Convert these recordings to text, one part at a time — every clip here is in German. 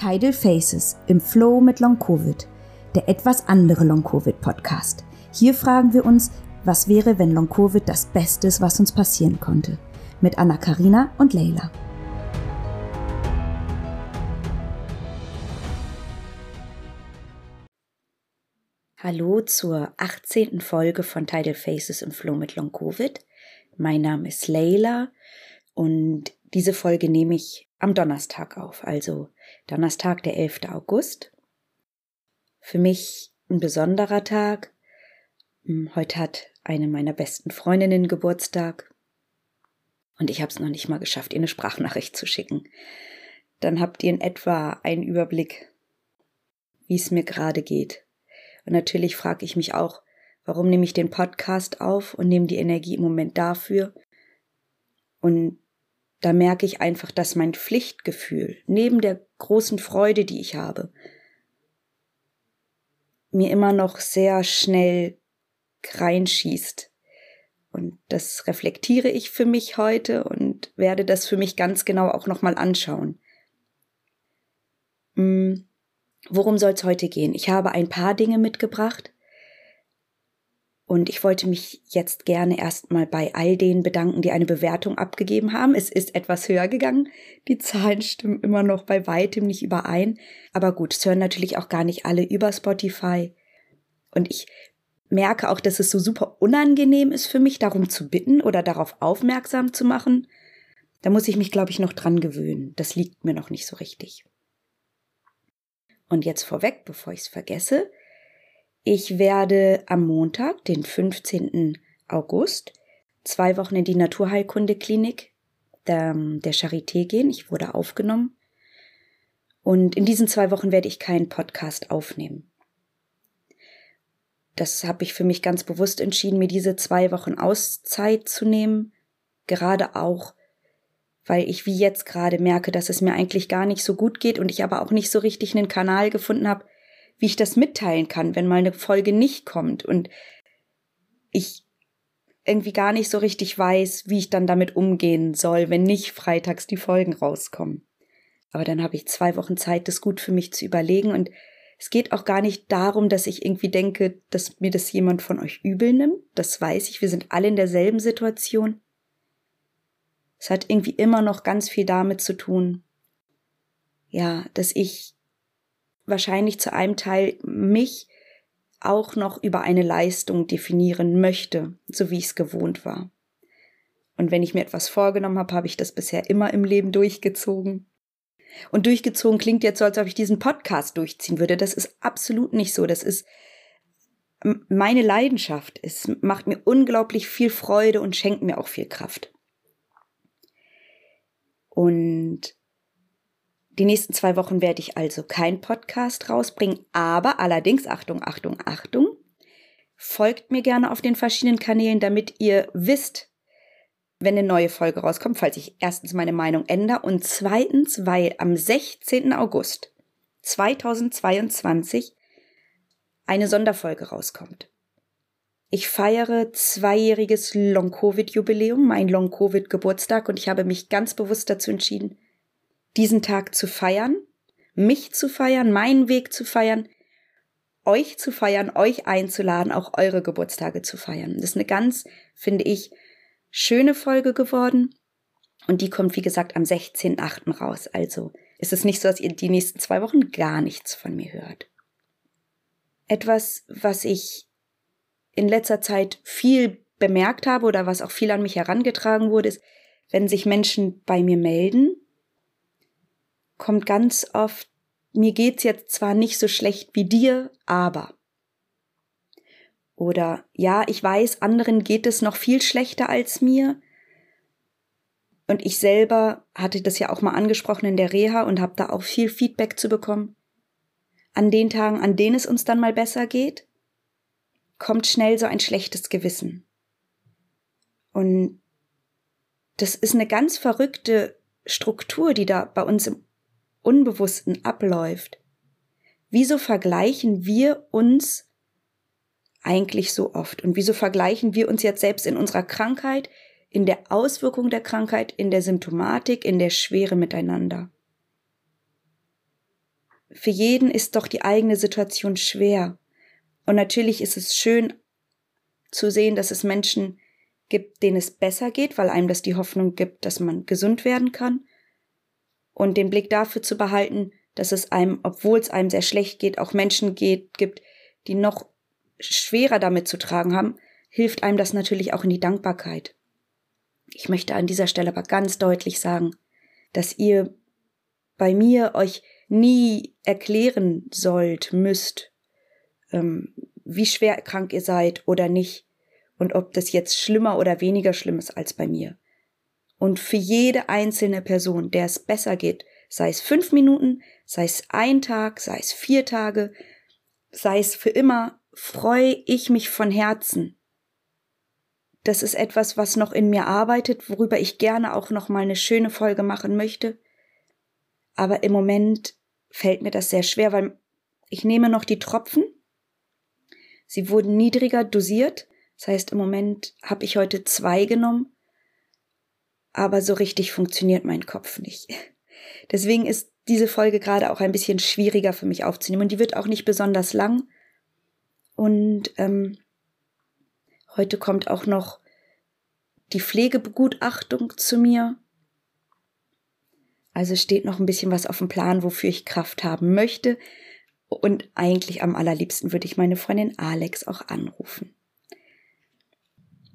Tidal Faces im Flow mit Long Covid, der etwas andere Long Covid Podcast. Hier fragen wir uns, was wäre, wenn Long Covid das Beste ist, was uns passieren konnte? Mit Anna Karina und Leila. Hallo zur 18. Folge von Tidal Faces im Flow mit Long Covid. Mein Name ist Leila und diese Folge nehme ich am Donnerstag auf, also Donnerstag, der 11. August. Für mich ein besonderer Tag. Hm, heute hat eine meiner besten Freundinnen Geburtstag. Und ich habe es noch nicht mal geschafft, ihr eine Sprachnachricht zu schicken. Dann habt ihr in etwa einen Überblick, wie es mir gerade geht. Und natürlich frage ich mich auch, warum nehme ich den Podcast auf und nehme die Energie im Moment dafür? Und da merke ich einfach, dass mein Pflichtgefühl neben der großen Freude, die ich habe, mir immer noch sehr schnell reinschießt. Und das reflektiere ich für mich heute und werde das für mich ganz genau auch nochmal anschauen. Hm, worum soll es heute gehen? Ich habe ein paar Dinge mitgebracht, und ich wollte mich jetzt gerne erstmal bei all denen bedanken, die eine Bewertung abgegeben haben. Es ist etwas höher gegangen. Die Zahlen stimmen immer noch bei weitem nicht überein. Aber gut, es hören natürlich auch gar nicht alle über Spotify. Und ich merke auch, dass es so super unangenehm ist für mich, darum zu bitten oder darauf aufmerksam zu machen. Da muss ich mich, glaube ich, noch dran gewöhnen. Das liegt mir noch nicht so richtig. Und jetzt vorweg, bevor ich es vergesse, ich werde am Montag, den 15. August, zwei Wochen in die Naturheilkundeklinik der, der Charité gehen. Ich wurde aufgenommen. Und in diesen zwei Wochen werde ich keinen Podcast aufnehmen. Das habe ich für mich ganz bewusst entschieden, mir diese zwei Wochen Auszeit zu nehmen. Gerade auch, weil ich wie jetzt gerade merke, dass es mir eigentlich gar nicht so gut geht und ich aber auch nicht so richtig einen Kanal gefunden habe, wie ich das mitteilen kann, wenn mal eine Folge nicht kommt und ich irgendwie gar nicht so richtig weiß, wie ich dann damit umgehen soll, wenn nicht freitags die Folgen rauskommen. Aber dann habe ich zwei Wochen Zeit, das gut für mich zu überlegen und es geht auch gar nicht darum, dass ich irgendwie denke, dass mir das jemand von euch übel nimmt. Das weiß ich. Wir sind alle in derselben Situation. Es hat irgendwie immer noch ganz viel damit zu tun, ja, dass ich wahrscheinlich zu einem Teil mich auch noch über eine Leistung definieren möchte, so wie ich es gewohnt war. Und wenn ich mir etwas vorgenommen habe, habe ich das bisher immer im Leben durchgezogen. Und durchgezogen klingt jetzt so, als ob ich diesen Podcast durchziehen würde. Das ist absolut nicht so. Das ist meine Leidenschaft. Es macht mir unglaublich viel Freude und schenkt mir auch viel Kraft. Und die nächsten zwei Wochen werde ich also kein Podcast rausbringen, aber allerdings, Achtung, Achtung, Achtung, folgt mir gerne auf den verschiedenen Kanälen, damit ihr wisst, wenn eine neue Folge rauskommt, falls ich erstens meine Meinung ändere und zweitens, weil am 16. August 2022 eine Sonderfolge rauskommt. Ich feiere zweijähriges Long-Covid-Jubiläum, mein Long-Covid-Geburtstag und ich habe mich ganz bewusst dazu entschieden, diesen Tag zu feiern, mich zu feiern, meinen Weg zu feiern, euch zu feiern, euch einzuladen, auch eure Geburtstage zu feiern. Das ist eine ganz, finde ich, schöne Folge geworden. Und die kommt, wie gesagt, am 16.8. raus. Also ist es nicht so, dass ihr die nächsten zwei Wochen gar nichts von mir hört. Etwas, was ich in letzter Zeit viel bemerkt habe oder was auch viel an mich herangetragen wurde, ist, wenn sich Menschen bei mir melden kommt ganz oft, mir geht's jetzt zwar nicht so schlecht wie dir, aber. Oder ja, ich weiß, anderen geht es noch viel schlechter als mir. Und ich selber hatte das ja auch mal angesprochen in der Reha und habe da auch viel Feedback zu bekommen. An den Tagen, an denen es uns dann mal besser geht, kommt schnell so ein schlechtes Gewissen. Und das ist eine ganz verrückte Struktur, die da bei uns im Unbewussten abläuft. Wieso vergleichen wir uns eigentlich so oft? Und wieso vergleichen wir uns jetzt selbst in unserer Krankheit, in der Auswirkung der Krankheit, in der Symptomatik, in der Schwere miteinander? für jeden ist doch die eigene Situation schwer. Und natürlich ist es schön zu sehen, dass es Menschen gibt, denen es besser geht, weil einem das die Hoffnung gibt, dass man gesund werden kann. Und den Blick dafür zu behalten, dass es einem, obwohl es einem sehr schlecht geht, auch Menschen geht, gibt, die noch schwerer damit zu tragen haben, hilft einem das natürlich auch in die Dankbarkeit. Ich möchte an dieser Stelle aber ganz deutlich sagen, dass ihr bei mir euch nie erklären sollt, müsst, ähm, wie schwer krank ihr seid oder nicht und ob das jetzt schlimmer oder weniger schlimm ist als bei mir. Und für jede einzelne Person, der es besser geht, sei es fünf Minuten, sei es ein Tag, sei es vier Tage, sei es für immer, freue ich mich von Herzen. Das ist etwas, was noch in mir arbeitet, worüber ich gerne auch noch mal eine schöne Folge machen möchte. Aber im Moment fällt mir das sehr schwer, weil ich nehme noch die Tropfen. Sie wurden niedriger dosiert. Das heißt, im Moment habe ich heute zwei genommen. Aber so richtig funktioniert mein Kopf nicht. Deswegen ist diese Folge gerade auch ein bisschen schwieriger für mich aufzunehmen. Und die wird auch nicht besonders lang. Und ähm, heute kommt auch noch die Pflegebegutachtung zu mir. Also steht noch ein bisschen was auf dem Plan, wofür ich Kraft haben möchte. Und eigentlich am allerliebsten würde ich meine Freundin Alex auch anrufen.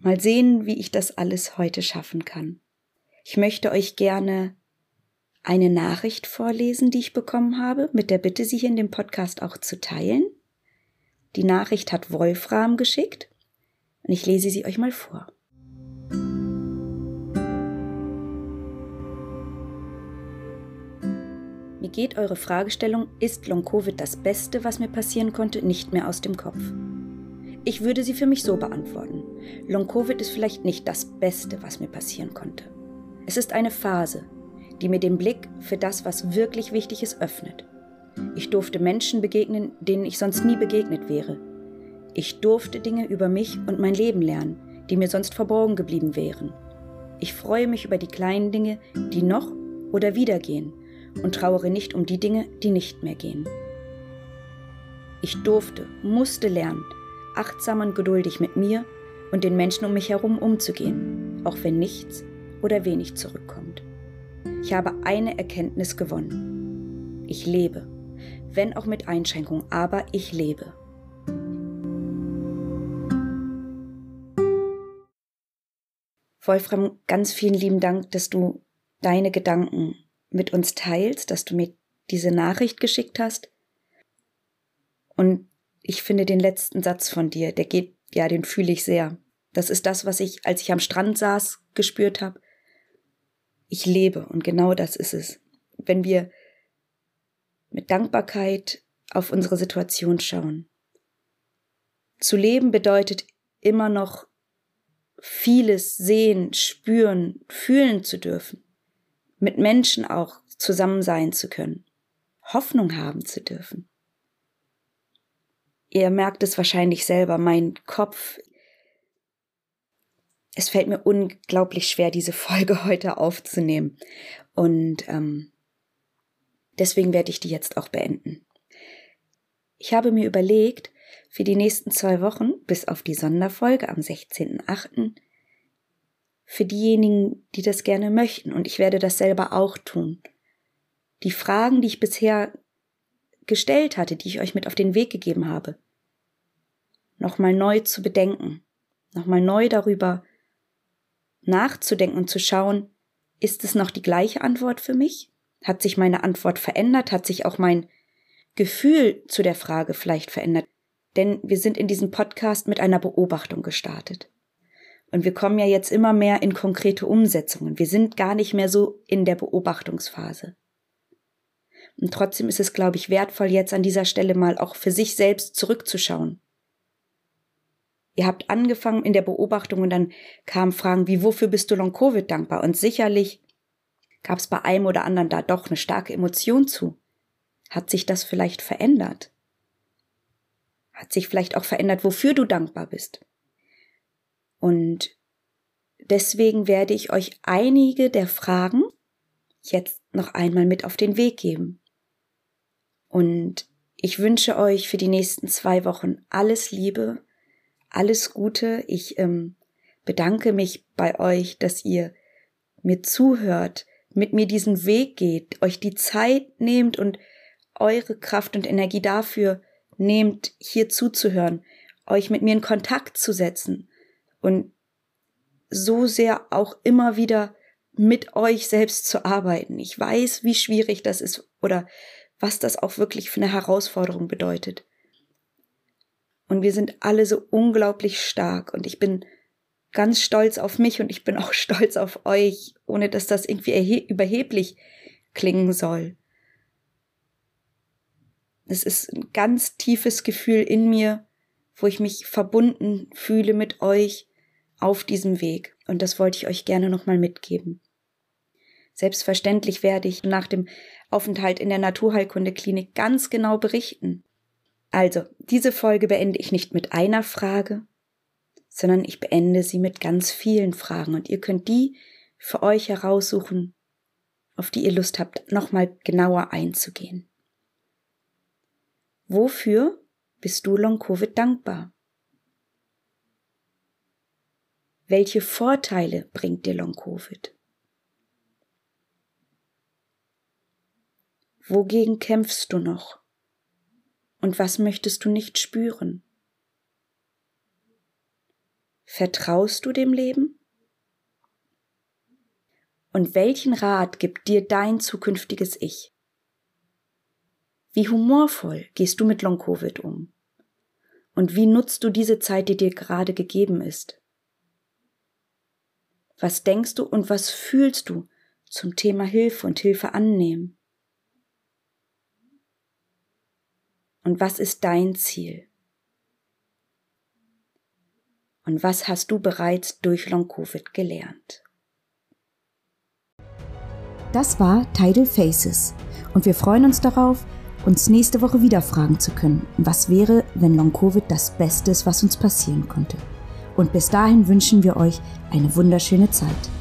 Mal sehen, wie ich das alles heute schaffen kann. Ich möchte euch gerne eine Nachricht vorlesen, die ich bekommen habe, mit der Bitte, sie hier in dem Podcast auch zu teilen. Die Nachricht hat Wolfram geschickt und ich lese sie euch mal vor. Mir geht eure Fragestellung, ist Long-Covid das Beste, was mir passieren konnte, nicht mehr aus dem Kopf. Ich würde sie für mich so beantworten. Long-Covid ist vielleicht nicht das Beste, was mir passieren konnte. Es ist eine Phase, die mir den Blick für das, was wirklich wichtig ist, öffnet. Ich durfte Menschen begegnen, denen ich sonst nie begegnet wäre. Ich durfte Dinge über mich und mein Leben lernen, die mir sonst verborgen geblieben wären. Ich freue mich über die kleinen Dinge, die noch oder wieder gehen und trauere nicht um die Dinge, die nicht mehr gehen. Ich durfte, musste lernen, achtsam und geduldig mit mir und den Menschen um mich herum umzugehen, auch wenn nichts oder wenig zurückkommt. Ich habe eine Erkenntnis gewonnen. Ich lebe, wenn auch mit Einschränkung, aber ich lebe. Wolfram, ganz vielen lieben Dank, dass du deine Gedanken mit uns teilst, dass du mir diese Nachricht geschickt hast. Und ich finde den letzten Satz von dir, der geht, ja, den fühle ich sehr. Das ist das, was ich, als ich am Strand saß, gespürt habe. Ich lebe und genau das ist es. Wenn wir mit Dankbarkeit auf unsere Situation schauen. Zu leben bedeutet immer noch vieles sehen, spüren, fühlen zu dürfen mit Menschen auch zusammen sein zu können, Hoffnung haben zu dürfen. Ihr merkt es wahrscheinlich selber, mein Kopf, es fällt mir unglaublich schwer, diese Folge heute aufzunehmen. Und ähm, deswegen werde ich die jetzt auch beenden. Ich habe mir überlegt, für die nächsten zwei Wochen, bis auf die Sonderfolge am 16.8., für diejenigen, die das gerne möchten. Und ich werde das selber auch tun. Die Fragen, die ich bisher gestellt hatte, die ich euch mit auf den Weg gegeben habe, nochmal neu zu bedenken, nochmal neu darüber nachzudenken und zu schauen, ist es noch die gleiche Antwort für mich? Hat sich meine Antwort verändert? Hat sich auch mein Gefühl zu der Frage vielleicht verändert? Denn wir sind in diesem Podcast mit einer Beobachtung gestartet. Und wir kommen ja jetzt immer mehr in konkrete Umsetzungen. Wir sind gar nicht mehr so in der Beobachtungsphase. Und trotzdem ist es, glaube ich, wertvoll, jetzt an dieser Stelle mal auch für sich selbst zurückzuschauen. Ihr habt angefangen in der Beobachtung und dann kamen Fragen wie, wofür bist du Long-Covid dankbar? Und sicherlich gab es bei einem oder anderen da doch eine starke Emotion zu. Hat sich das vielleicht verändert? Hat sich vielleicht auch verändert, wofür du dankbar bist? Und deswegen werde ich euch einige der Fragen jetzt noch einmal mit auf den Weg geben. Und ich wünsche euch für die nächsten zwei Wochen alles Liebe, alles Gute. Ich ähm, bedanke mich bei euch, dass ihr mir zuhört, mit mir diesen Weg geht, euch die Zeit nehmt und eure Kraft und Energie dafür nehmt, hier zuzuhören, euch mit mir in Kontakt zu setzen und so sehr auch immer wieder mit euch selbst zu arbeiten. Ich weiß, wie schwierig das ist oder was das auch wirklich für eine Herausforderung bedeutet. Und wir sind alle so unglaublich stark und ich bin ganz stolz auf mich und ich bin auch stolz auf euch, ohne dass das irgendwie überheblich klingen soll. Es ist ein ganz tiefes Gefühl in mir, wo ich mich verbunden fühle mit euch auf diesem Weg. Und das wollte ich euch gerne nochmal mitgeben. Selbstverständlich werde ich nach dem Aufenthalt in der Naturheilkundeklinik ganz genau berichten. Also, diese Folge beende ich nicht mit einer Frage, sondern ich beende sie mit ganz vielen Fragen und ihr könnt die für euch heraussuchen, auf die ihr Lust habt, nochmal genauer einzugehen. Wofür bist du Long-Covid dankbar? Welche Vorteile bringt dir Long-Covid? Wogegen kämpfst du noch? Und was möchtest du nicht spüren? Vertraust du dem Leben? Und welchen Rat gibt dir dein zukünftiges Ich? Wie humorvoll gehst du mit Long-Covid um? Und wie nutzt du diese Zeit, die dir gerade gegeben ist? Was denkst du und was fühlst du zum Thema Hilfe und Hilfe annehmen? Und was ist dein Ziel? Und was hast du bereits durch Long-Covid gelernt? Das war Tidal Faces und wir freuen uns darauf, uns nächste Woche wieder fragen zu können, was wäre, wenn Long-Covid das Beste ist, was uns passieren konnte. Und bis dahin wünschen wir euch eine wunderschöne Zeit.